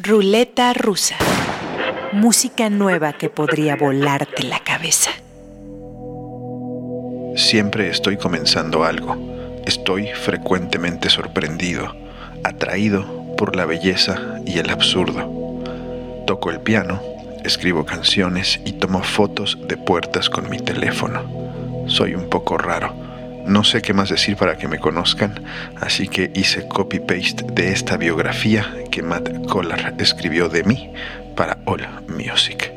Ruleta rusa. Música nueva que podría volarte la cabeza. Siempre estoy comenzando algo. Estoy frecuentemente sorprendido, atraído por la belleza y el absurdo. Toco el piano, escribo canciones y tomo fotos de puertas con mi teléfono. Soy un poco raro no sé qué más decir para que me conozcan, así que hice copy-paste de esta biografía que Matt Collar escribió de mí para All Music.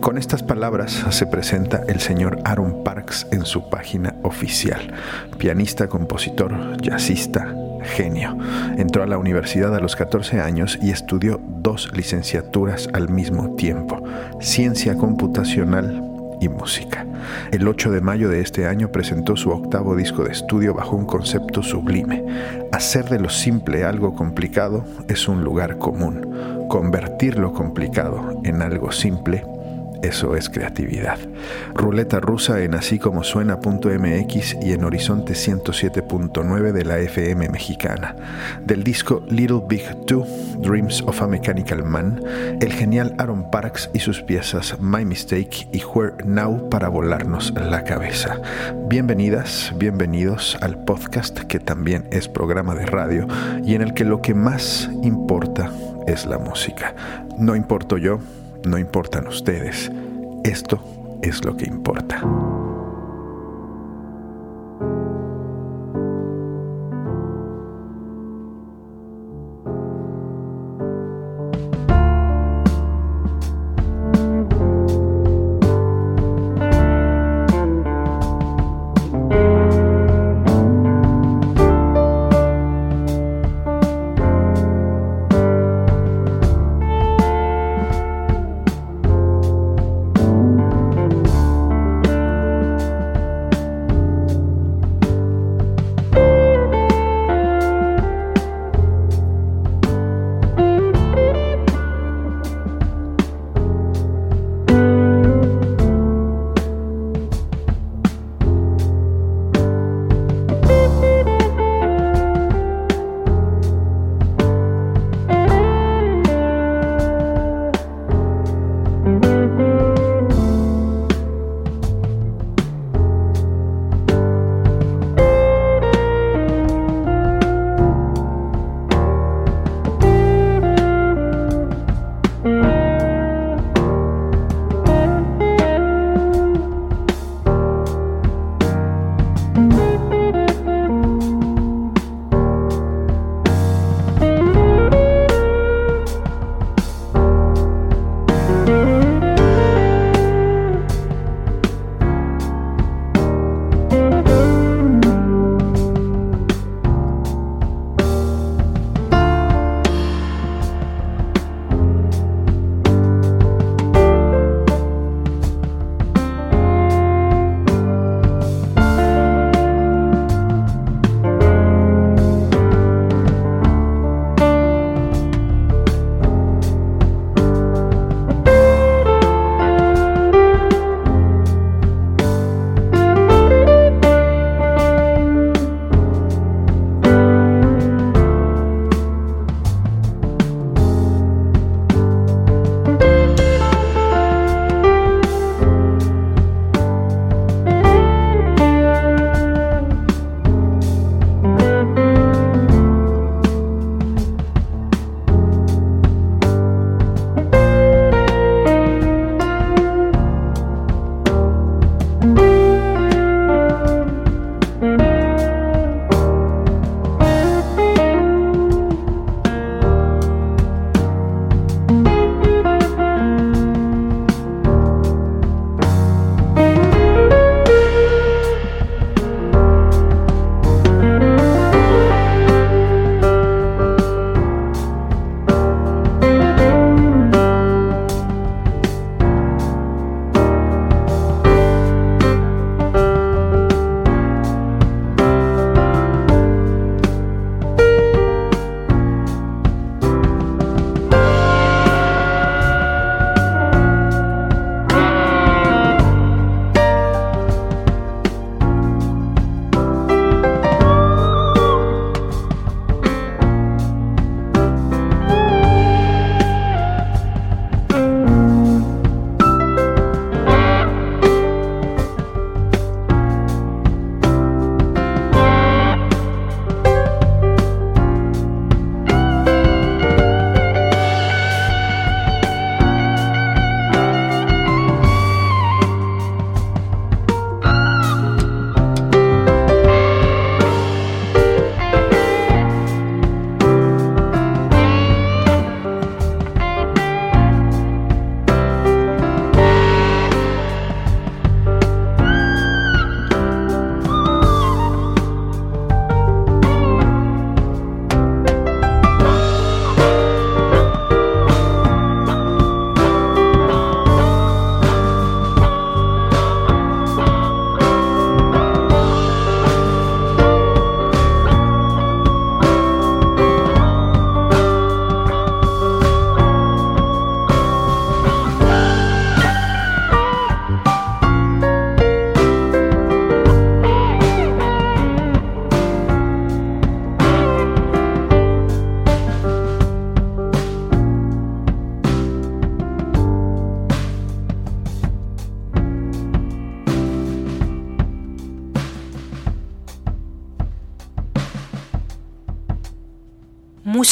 Con estas palabras se presenta el señor Aaron Parks en su página oficial. Pianista, compositor, jazzista, genio. Entró a la universidad a los 14 años y estudió dos licenciaturas al mismo tiempo, ciencia computacional y música. El 8 de mayo de este año presentó su octavo disco de estudio bajo un concepto sublime. Hacer de lo simple algo complicado es un lugar común. Convertir lo complicado en algo simple eso es creatividad. Ruleta rusa en así como suena.mx y en Horizonte 107.9 de la FM mexicana. Del disco Little Big 2, Dreams of a Mechanical Man, el genial Aaron Parks y sus piezas My Mistake y Where Now para volarnos la cabeza. Bienvenidas, bienvenidos al podcast que también es programa de radio y en el que lo que más importa es la música. No importo yo, no importan ustedes. Esto es lo que importa.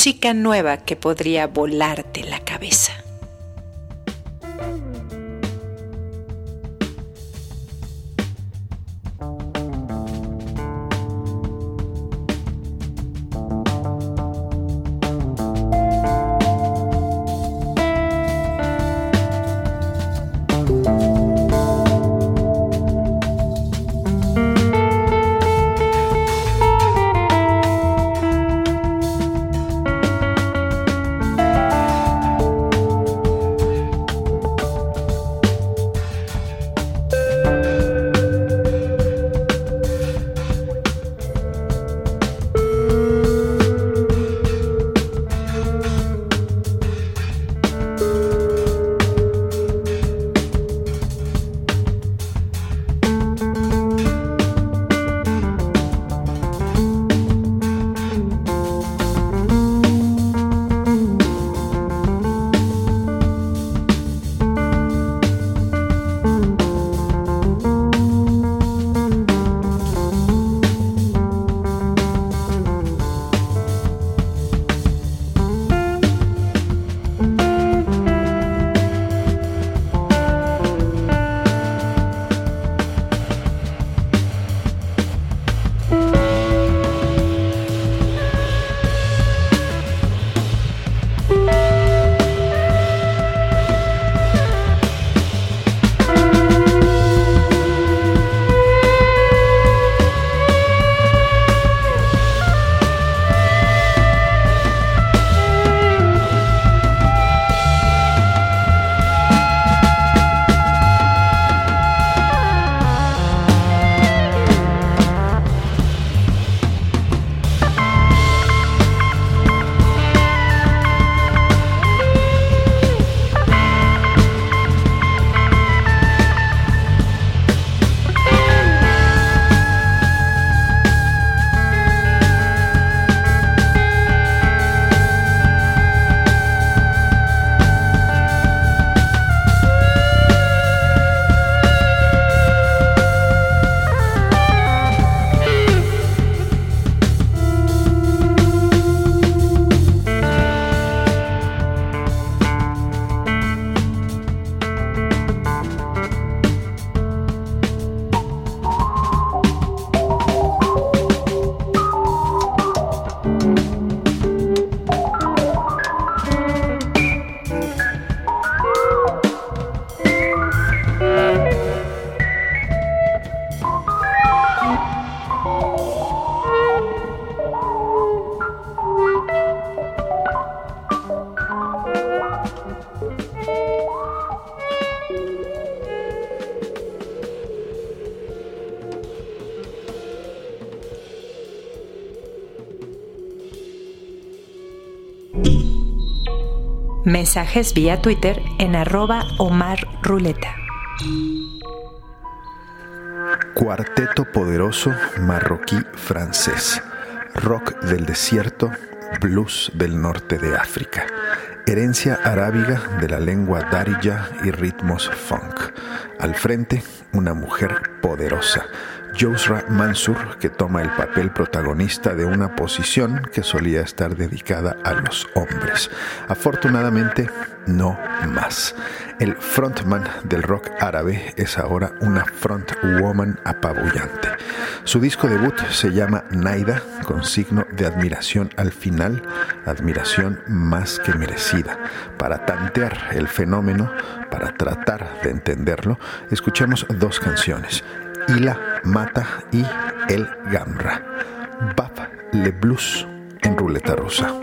Música nueva que podría volarte Mensajes vía Twitter en arroba Omar Ruleta. Cuarteto poderoso marroquí francés. Rock del desierto, blues del norte de África. Herencia arábiga de la lengua darija y ritmos funk. Al frente, una mujer poderosa Yusra Mansur, que toma el papel protagonista de una posición que solía estar dedicada a los hombres. Afortunadamente, no más. El frontman del rock árabe es ahora una frontwoman apabullante. Su disco debut se llama Naida, con signo de admiración al final, admiración más que merecida. Para tantear el fenómeno, para tratar de entenderlo, escuchemos dos canciones. Ila Mata y El Gamra. Bab Le Blues en ruleta rusa.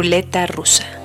Ruleta rusa.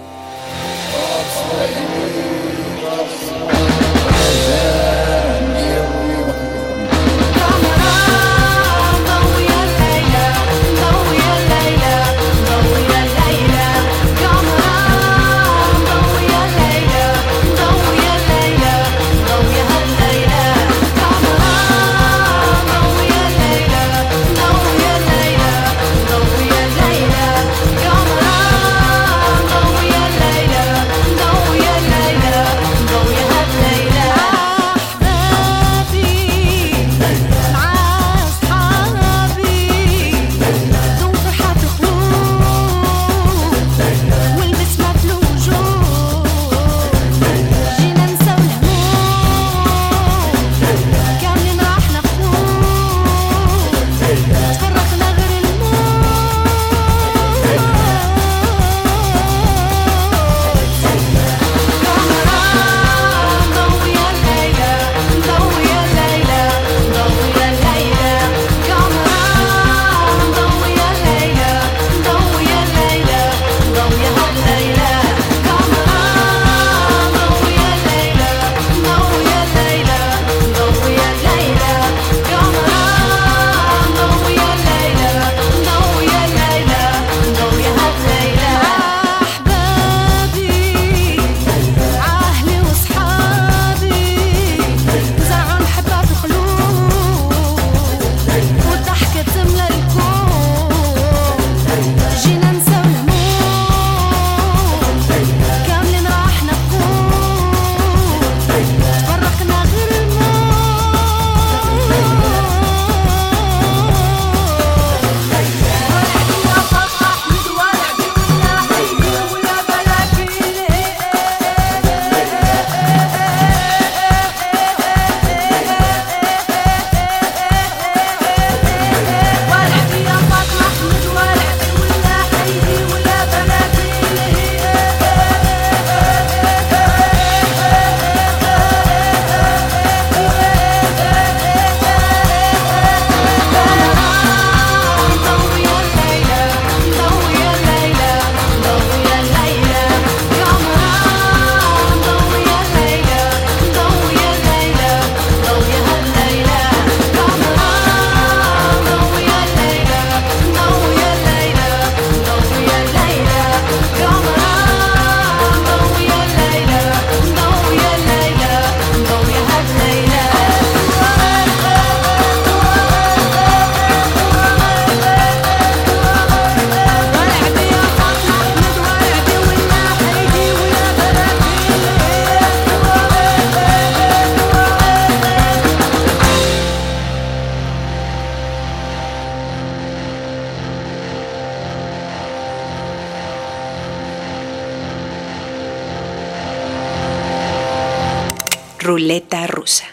Ruleta rusa.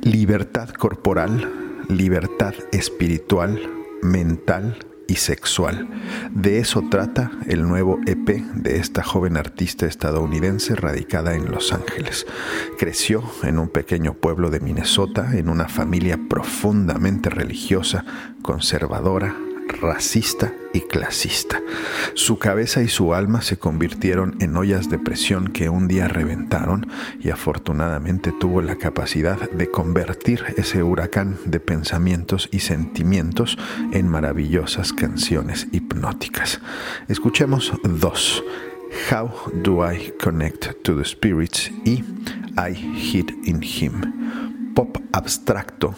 Libertad corporal, libertad espiritual, mental y sexual. De eso trata el nuevo EP de esta joven artista estadounidense radicada en Los Ángeles. Creció en un pequeño pueblo de Minnesota en una familia profundamente religiosa, conservadora, racista y clasista. Su cabeza y su alma se convirtieron en ollas de presión que un día reventaron y afortunadamente tuvo la capacidad de convertir ese huracán de pensamientos y sentimientos en maravillosas canciones hipnóticas. Escuchemos dos. How Do I Connect to the Spirits y I Hid in Him. Pop abstracto,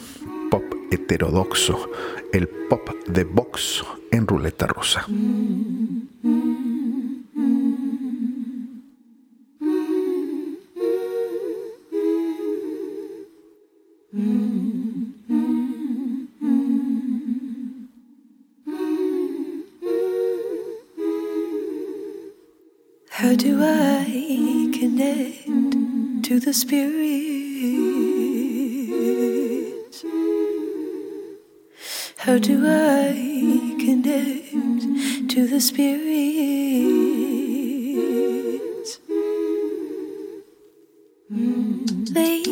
heterodoxo, el pop de box en ruleta rusa. How do I connect to the spirit? How do I connect to the spirits? Mm. Lay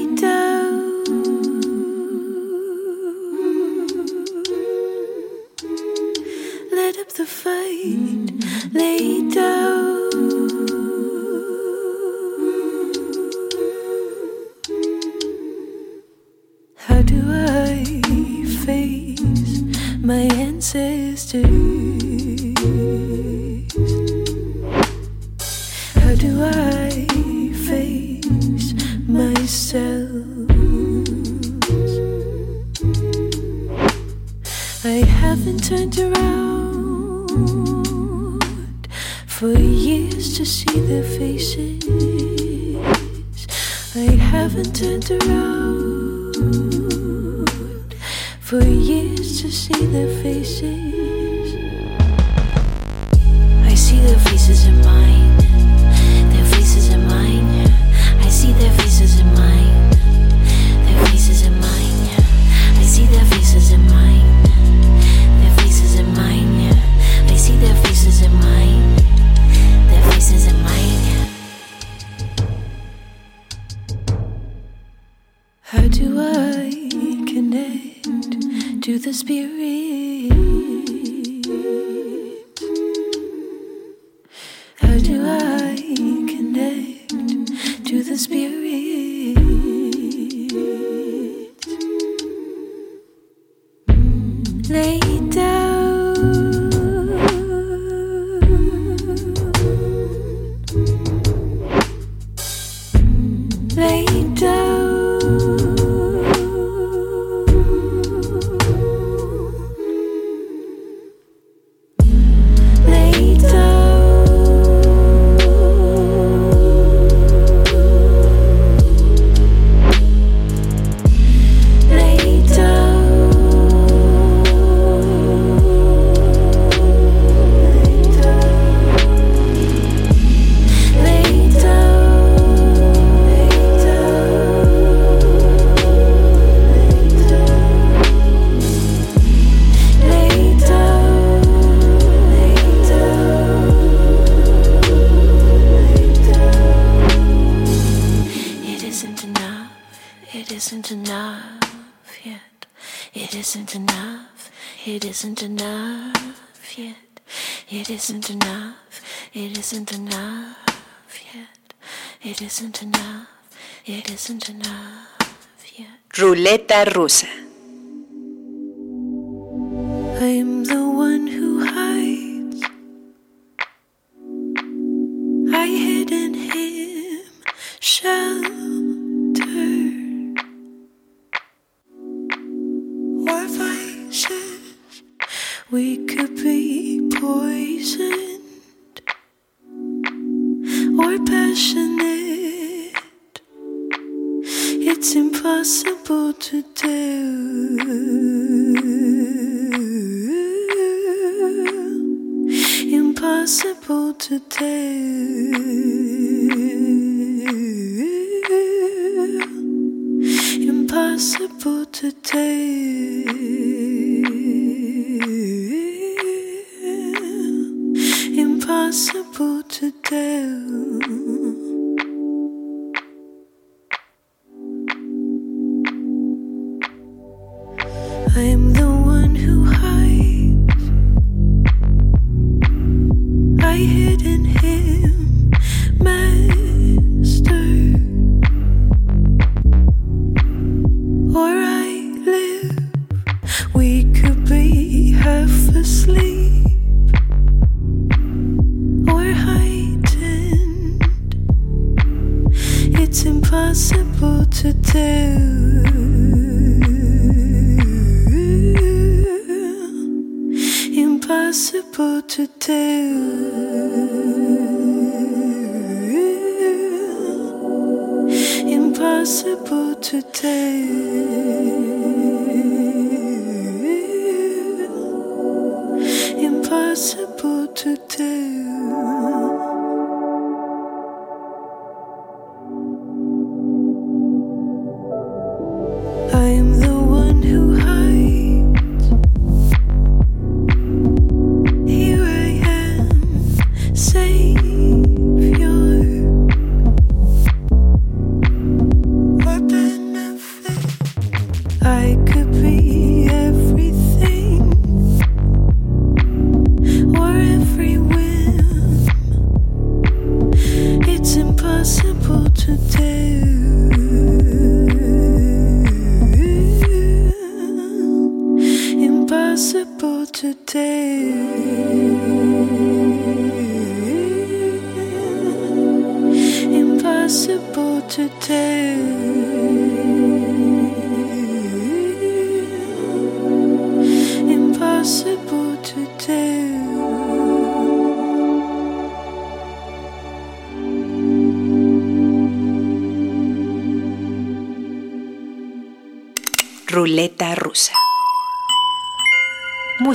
Ruleta rusa. I'm the one who hides. I hid in him, sheltered. Or vices, we could be poisoned or passionate. It's impossible to do. Impossible to do.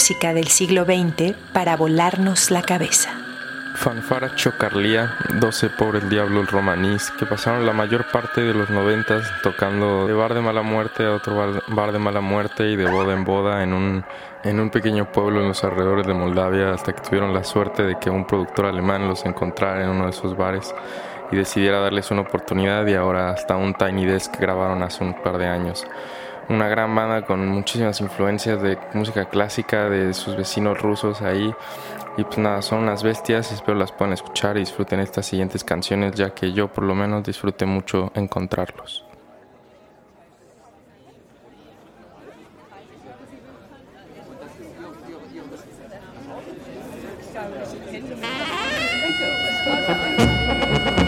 Música del siglo XX para volarnos la cabeza. Fanfara Chocarlía, 12 pobres diablos romanís que pasaron la mayor parte de los noventas tocando de bar de mala muerte a otro bar, bar de mala muerte y de boda en boda en un, en un pequeño pueblo en los alrededores de Moldavia hasta que tuvieron la suerte de que un productor alemán los encontrara en uno de esos bares y decidiera darles una oportunidad y ahora hasta un Tiny Desk grabaron hace un par de años. Una gran banda con muchísimas influencias de música clásica de sus vecinos rusos ahí y pues nada, son unas bestias, espero las puedan escuchar y disfruten estas siguientes canciones ya que yo por lo menos disfruté mucho encontrarlos.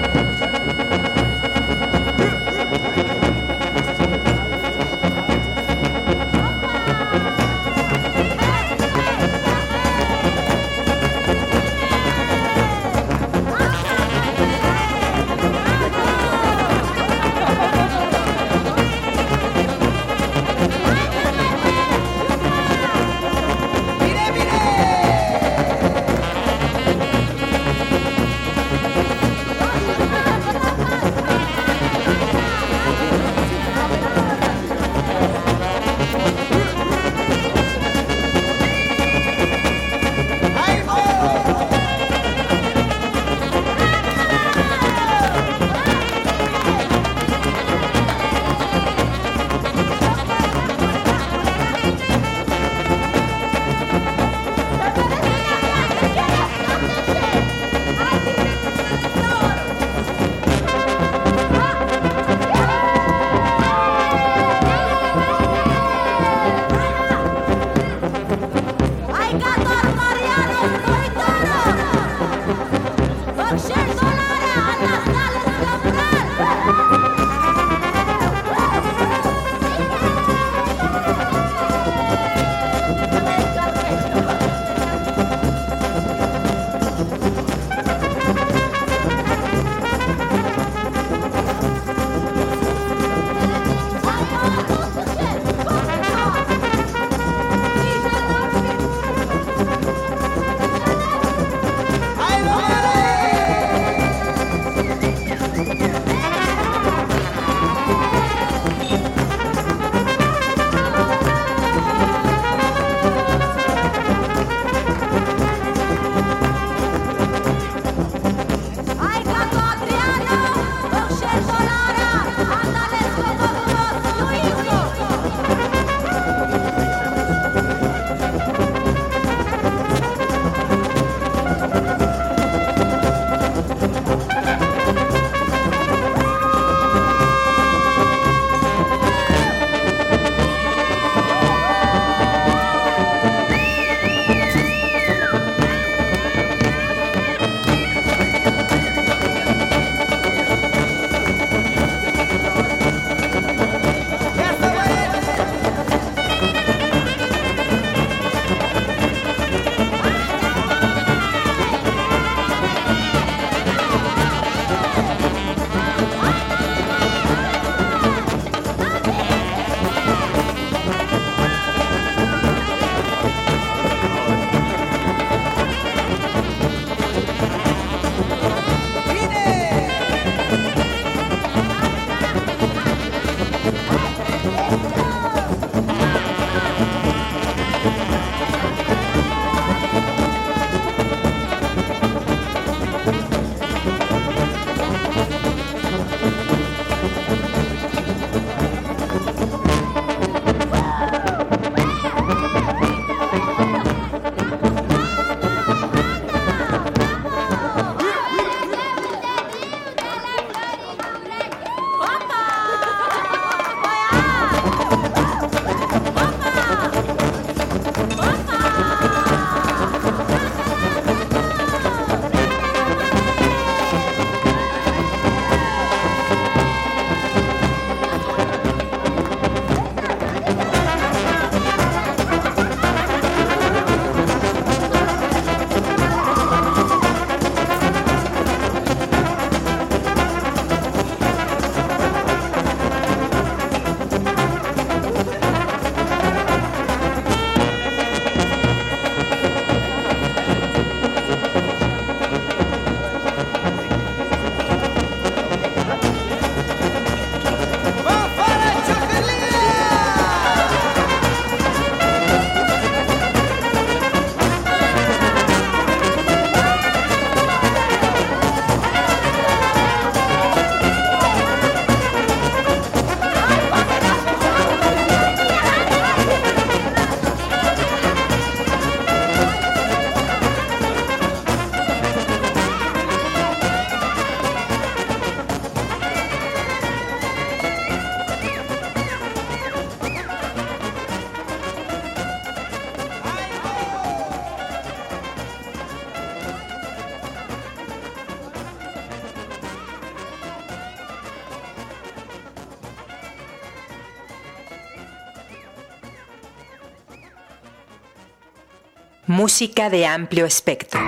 Música de amplio espectro.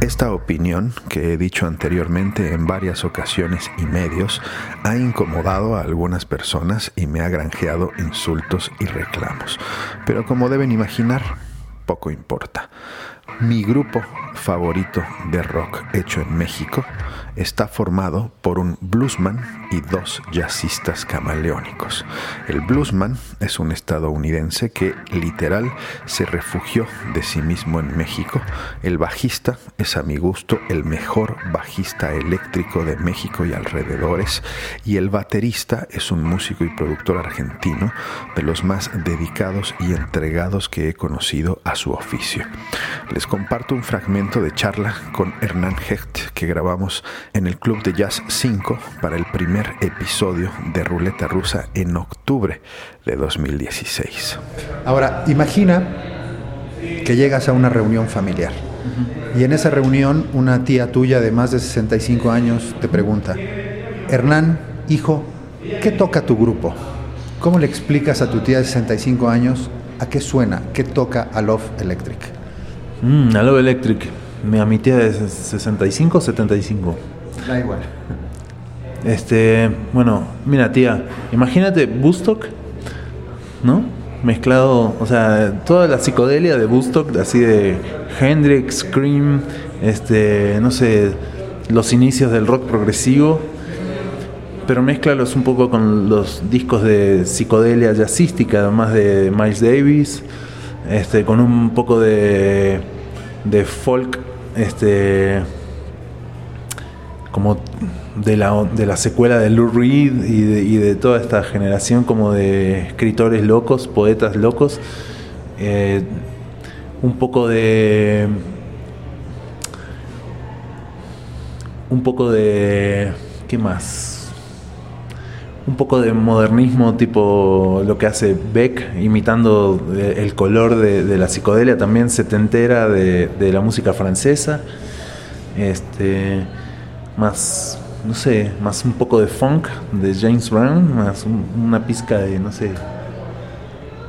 Esta opinión, que he dicho anteriormente en varias ocasiones y medios, ha incomodado a algunas personas y me ha granjeado insultos y reclamos. Pero como deben imaginar, poco importa. Mi grupo favorito de rock hecho en México está formado por un bluesman y dos jazzistas camaleónicos. El bluesman es un estadounidense que literal se refugió de sí mismo en México. El bajista es a mi gusto el mejor bajista eléctrico de México y alrededores. Y el baterista es un músico y productor argentino de los más dedicados y entregados que he conocido a su oficio. Les comparto un fragmento de charla con Hernán Hecht que grabamos en el Club de Jazz 5 para el primer episodio de Ruleta Rusa en octubre de 2016. Ahora, imagina que llegas a una reunión familiar y en esa reunión una tía tuya de más de 65 años te pregunta, Hernán, hijo, ¿qué toca tu grupo? ¿Cómo le explicas a tu tía de 65 años a qué suena, qué toca a Love Electric? Mm, a Love Electric. A mi tía de 65 o 75. Da igual. Este, bueno, mira tía, imagínate Bustock, ¿no? Mezclado, o sea, toda la psicodelia de Bustock, así de Hendrix, Cream, este, no sé, los inicios del rock progresivo, pero mezclalos un poco con los discos de psicodelia jazzística, además de Miles Davis, este, con un poco de, de folk, este, como de la, de la secuela de Lou Reed y de, toda esta generación como de escritores locos, poetas locos. Eh, un poco de. Un poco de. ¿Qué más? Un poco de modernismo, tipo lo que hace Beck, imitando eh, el color de, la psicodelia, también setentera de, de la música francesa. Este. Más no sé, más un poco de funk de James Brown, más un- una pizca de, no sé,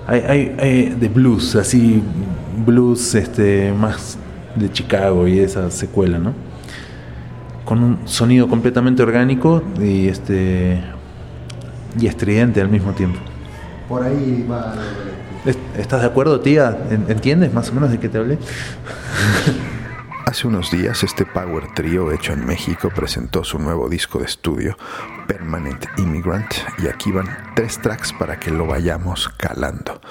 hay, hay de blues, así, blues este, más de Chicago y esa secuela, ¿no? Con un sonido completamente orgánico y este y estridente al mismo tiempo. Por ahí va Love Electric. ¿Est- ¿Estás de acuerdo, tía? ¿En- ¿Entiendes más o menos de qué te hablé? Hace unos días este power trio hecho en México presentó su nuevo disco de estudio, Permanent Immigrant, y aquí van tres tracks para que lo vayamos calando.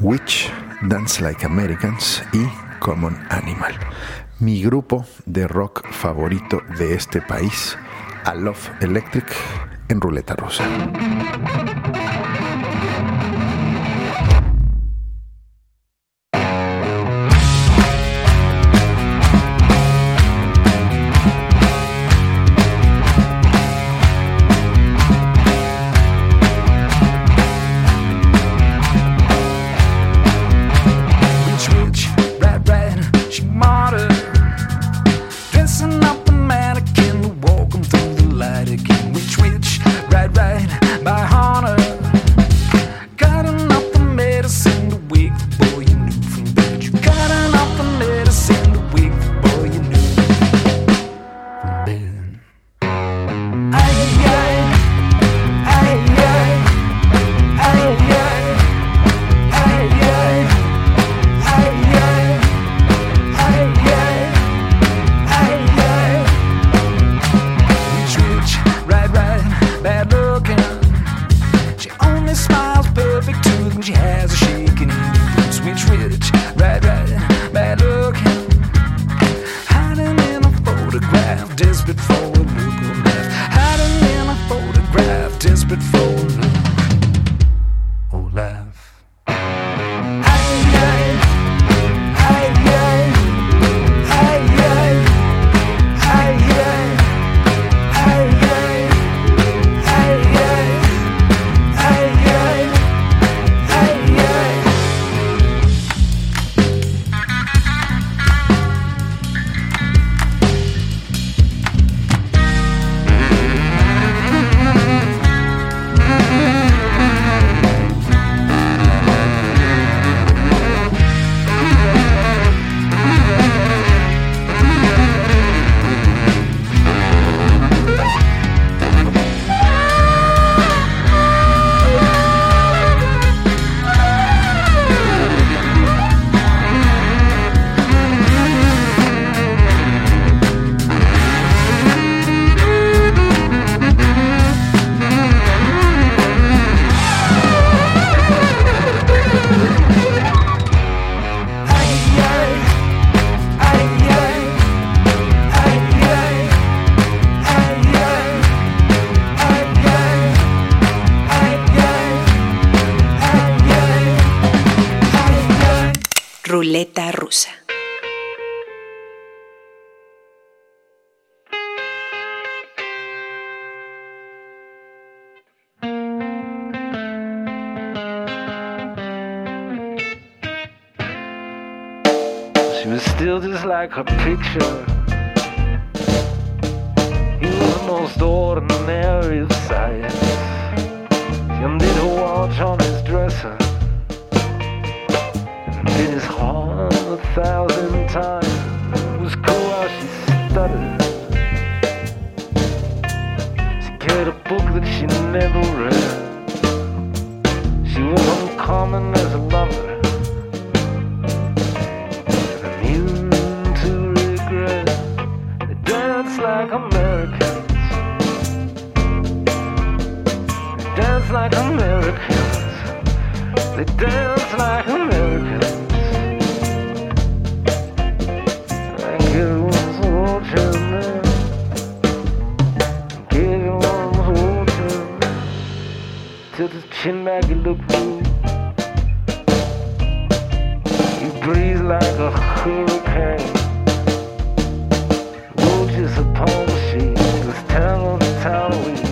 Witch, Dance Like Americans y Common Animal. Mi grupo de rock favorito de este país, A Love Electric, en Ruleta Rusa. she stutters. She a book that she never read. She was uncommon as a lover. Immune to regret. They dance like Americans. They dance like Americans. They dance like Americans. tilt chin back look blue. You breathe like a hurricane. Roaches upon the sheet, this town on the town we.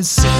to say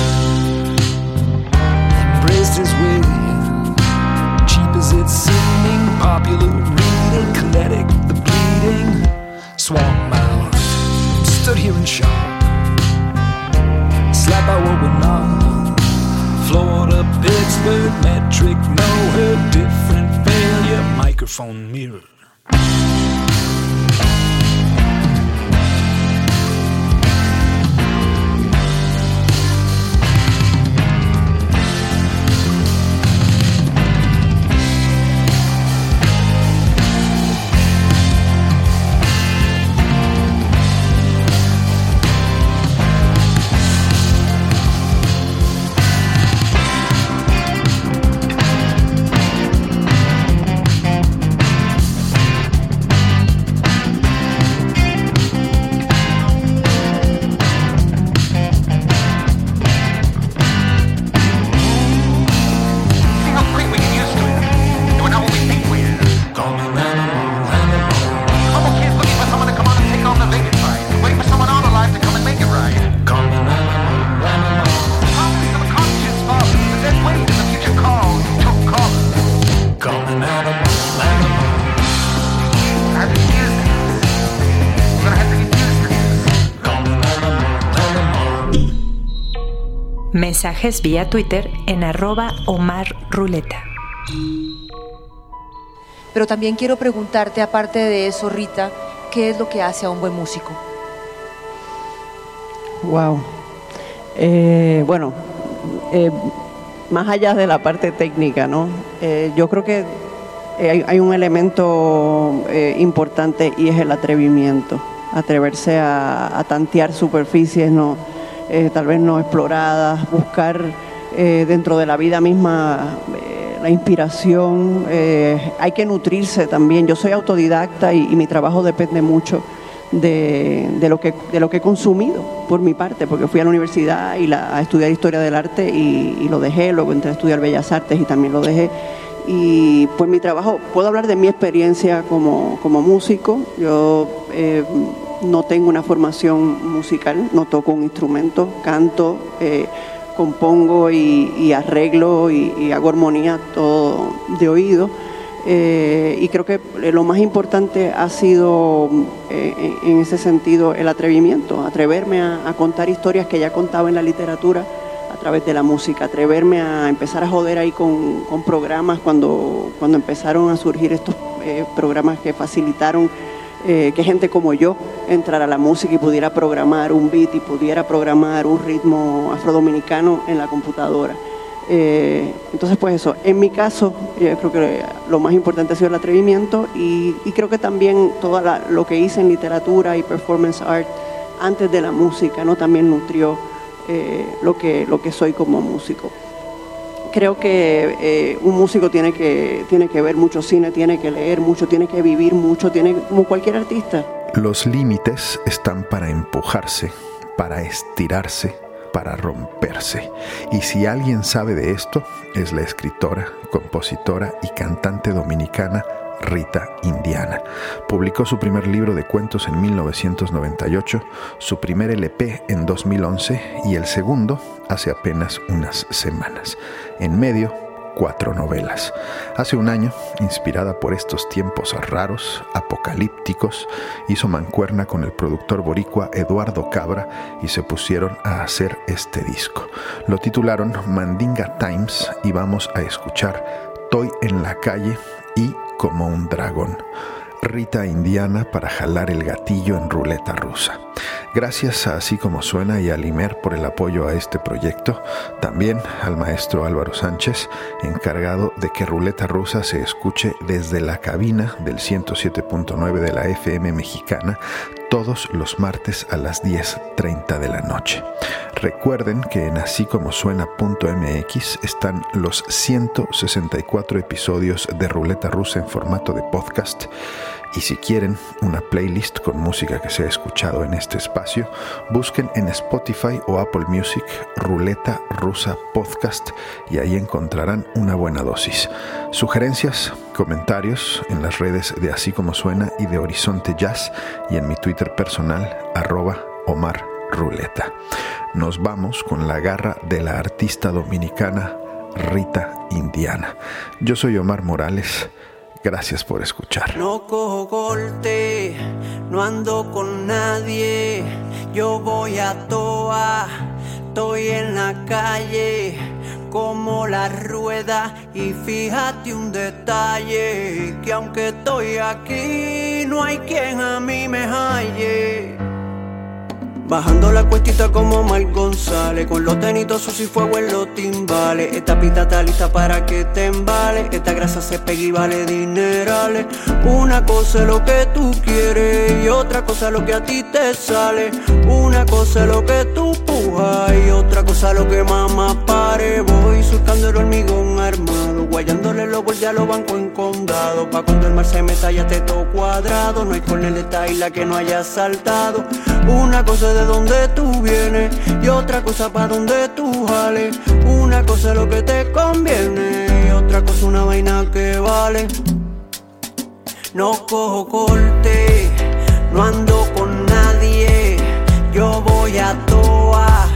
Mensajes vía Twitter en arroba Omar Ruleta. Pero también quiero preguntarte, aparte de eso, Rita, ¿qué es lo que hace a un buen músico? Wow. Eh, bueno, eh, más allá de la parte técnica, ¿no? Eh, yo creo que hay, hay un elemento eh, importante y es el atrevimiento. Atreverse a, a tantear superficies, no, eh, tal vez no exploradas, buscar eh, dentro de la vida misma eh, la inspiración. hay que nutrirse también. Yo soy autodidacta y, mi trabajo depende mucho de, de lo que, de lo que he consumido por mi parte, porque fui a la universidad y la- a estudiar historia del arte y, lo dejé, luego entré a estudiar bellas artes y también lo dejé. Y pues mi trabajo, puedo hablar de mi experiencia como, como músico. Yo no tengo una formación musical, no toco un instrumento, canto, eh, compongo y, arreglo y, hago armonía todo de oído. Eh, y creo que lo más importante ha sido eh, en ese sentido el atrevimiento, atreverme a, contar historias que ya contaba en la literatura a través de la música, atreverme a empezar a joder ahí con, con programas cuando, cuando empezaron a surgir estos programas que facilitaron eh, que gente como yo entrara a la música y pudiera programar un beat y pudiera programar un ritmo afrodominicano en la computadora. Eh, entonces, pues eso, en mi caso, yo creo que lo más importante ha sido el atrevimiento y, creo que también todo lo que hice en literatura y performance art antes de la música, ¿no? También nutrió eh, lo, que, lo que soy como músico. Creo que eh, un músico tiene que, tiene que ver mucho cine, tiene que leer mucho, tiene que vivir mucho, tiene como cualquier artista. Los límites están para empujarse, para estirarse, para romperse. Y si alguien sabe de esto, es la escritora, compositora y cantante dominicana Rita Indiana. Publicó su primer libro de cuentos en 1998, su primer LP en 2011 y el segundo hace apenas unas semanas. En medio, cuatro novelas. Hace un año, inspirada por estos tiempos raros, apocalípticos, hizo mancuerna con el productor boricua Eduardo Cabra y se pusieron a hacer este disco. Lo titularon Mandinga Times y vamos a escuchar Toy en la calle y Como un dragón. Rita Indiana para jalar el gatillo en ruleta rusa. Gracias a Así como suena y a Limer por el apoyo a este proyecto, también al maestro Álvaro Sánchez, encargado de que Ruleta Rusa se escuche desde la cabina del 107.9 de la FM mexicana todos los martes a las 10.30 de la noche. Recuerden que en así como suena.mx están los 164 episodios de Ruleta Rusa en formato de podcast y si quieren una playlist con música que se ha escuchado en este espacio, busquen en Spotify o Apple Music Ruleta Rusa Podcast y ahí encontrarán una buena dosis. Sugerencias, comentarios en las redes de Así como Suena y de Horizonte Jazz y en mi Twitter personal arroba Omar Ruleta. Nos vamos con la garra de la artista dominicana Rita Indiana. Yo soy Omar Morales. Gracias por escuchar. No cojo corte, no ando con nadie. Yo voy a toa, estoy en la calle como la rueda. Y fíjate un detalle: que aunque estoy aquí, no hay quien a mí me halle. Bajando la cuestita como Mar González Con los tenitos sus y fuego en los timbales. Esta pista está lista para que te embale. Esta grasa se pega y vale dinerales. Una cosa es lo que tú quieres Y otra cosa es lo que a ti te sale. Una cosa es lo que tú pujas Y otra cosa es lo que mamá pare. Voy surcando el hormigón armado Guayándole los bolsillos a los bancos en condado. Pa' cuando el mar se meta ya te todo cuadrado. No hay corner de esta isla que no haya saltado. Una cosa es de dónde tú vienes y otra cosa pa' donde tú jales. Una cosa es lo que te conviene y otra cosa una vaina que vale. No cojo corte, no ando con nadie, yo voy a toa,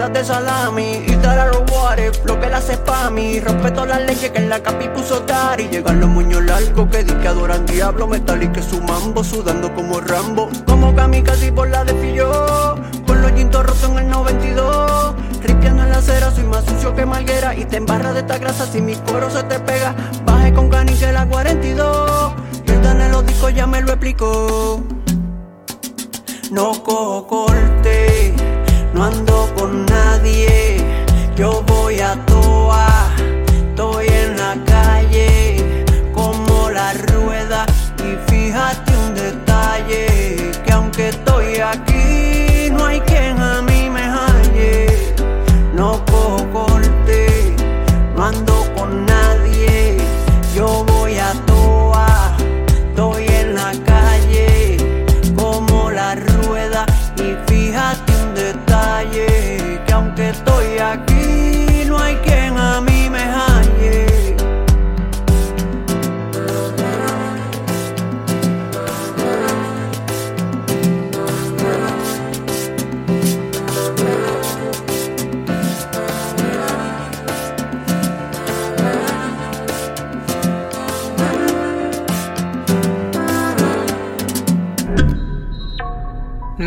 ruedas de salami. Y los water, lo que la hace pa' mí. Respeto la leche que en la capi puso Tari. Llegan los moños largos que di que adoran diablo. Metal y que su mambo, sudando como Rambo. Como kamikaze por la de Fillo. Con los jintos rotos en el 92. Ripiando en la acera, soy más sucio que Malguera. Y te embarra de esta grasa si mi cuero se te pega. Baje con cani que la 42. Y el en los discos ya me lo explicó. No cojo corte, no ando con nadie. Yo voy a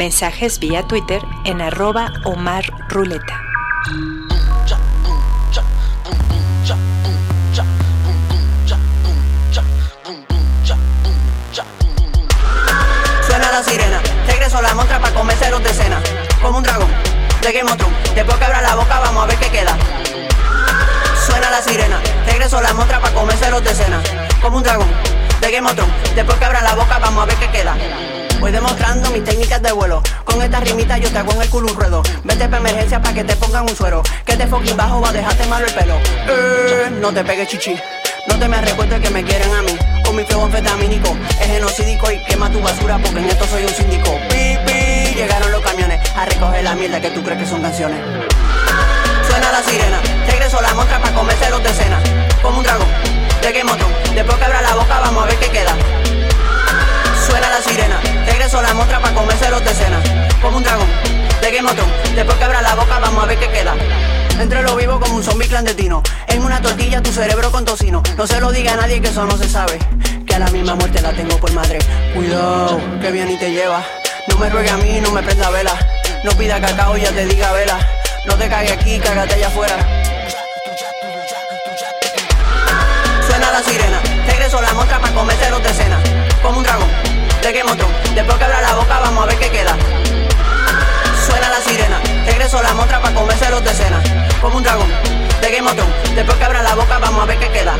Mensajes vía Twitter en arroba Omar Ruleta. Suena la sirena, regreso la montra para convenceros de cena. Como un dragón, de Game. Después que abra la boca, vamos a ver qué queda. Suena la sirena, regreso a la montra para convenceros de cena. Como un dragón, de Game. Después que abra la boca, vamos a ver qué queda. Voy demostrando mis técnicas de vuelo. Con esta rimita yo te hago en el culo un ruedo. Vete pa' emergencia para que te pongan un suero. Que te fucking bajo va a dejarte malo el pelo. Eh, no te pegues chichi. No te me recuerdes que me quieren a mí. Con mi flow anfetamínico. Es genocídico y quema tu basura porque en esto soy un síndico. Pi, pi, llegaron los camiones a recoger la mierda que tú crees que son canciones. Suena la sirena, regreso la montra para convenceros de cena. Como un dragón, de Game of Thrones. Después que abra la boca, vamos a ver qué queda. Suena la sirena, regreso la montra para convenceros de cena. Como un dragón, de Game of. Después que abra la boca, vamos a ver qué queda. Entre lo vivo como un zombie clandestino. En una tortilla tu cerebro con tocino. No se lo diga a nadie que eso no se sabe. Que a la misma muerte la tengo por madre. Cuidado, que bien y te lleva. No me ruegue a mí, no me prenda vela. No pida cacao, ya te diga vela. No te cague aquí, cágate allá afuera. Suena la sirena, regreso la montra para convenceros de cena. Como un dragón, of Thrones. Después que abra la boca, vamos a ver qué queda. Suena la sirena, regreso la montra para convenceros de cena. Como un dragón, de Game of. Después que abra la boca, vamos a ver qué queda.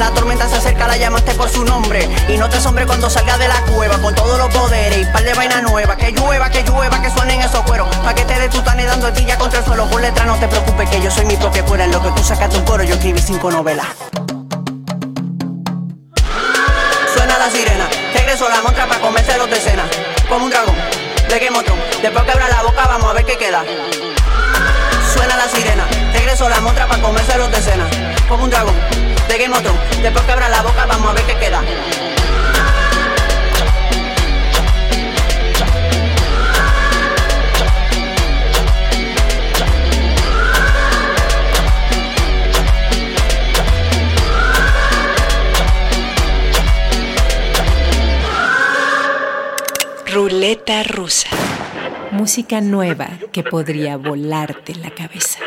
La tormenta se acerca, la llamaste por su nombre. Y no te asombre cuando salga de la cueva con todos los poderes y par de vaina nueva. Que llueva, que llueva, que suenen esos cueros. Pa' que te dé tu tane dando tilla contra el suelo. Por letra no te preocupes que yo soy mi propia fuera. En lo que tú sacas de un coro, yo escribí cinco novelas. Suena la sirena, regreso a la montra para convenceros de cena. Como un dragón, de Game of. Después que abra la boca, vamos a ver qué queda. Suena la sirena, regreso a la montra para convenceros de cena. Como un dragón, de Game of Thrones. Después que abra la boca, vamos a ver qué queda. Ruleta rusa. Música nueva que podría volarte la cabeza.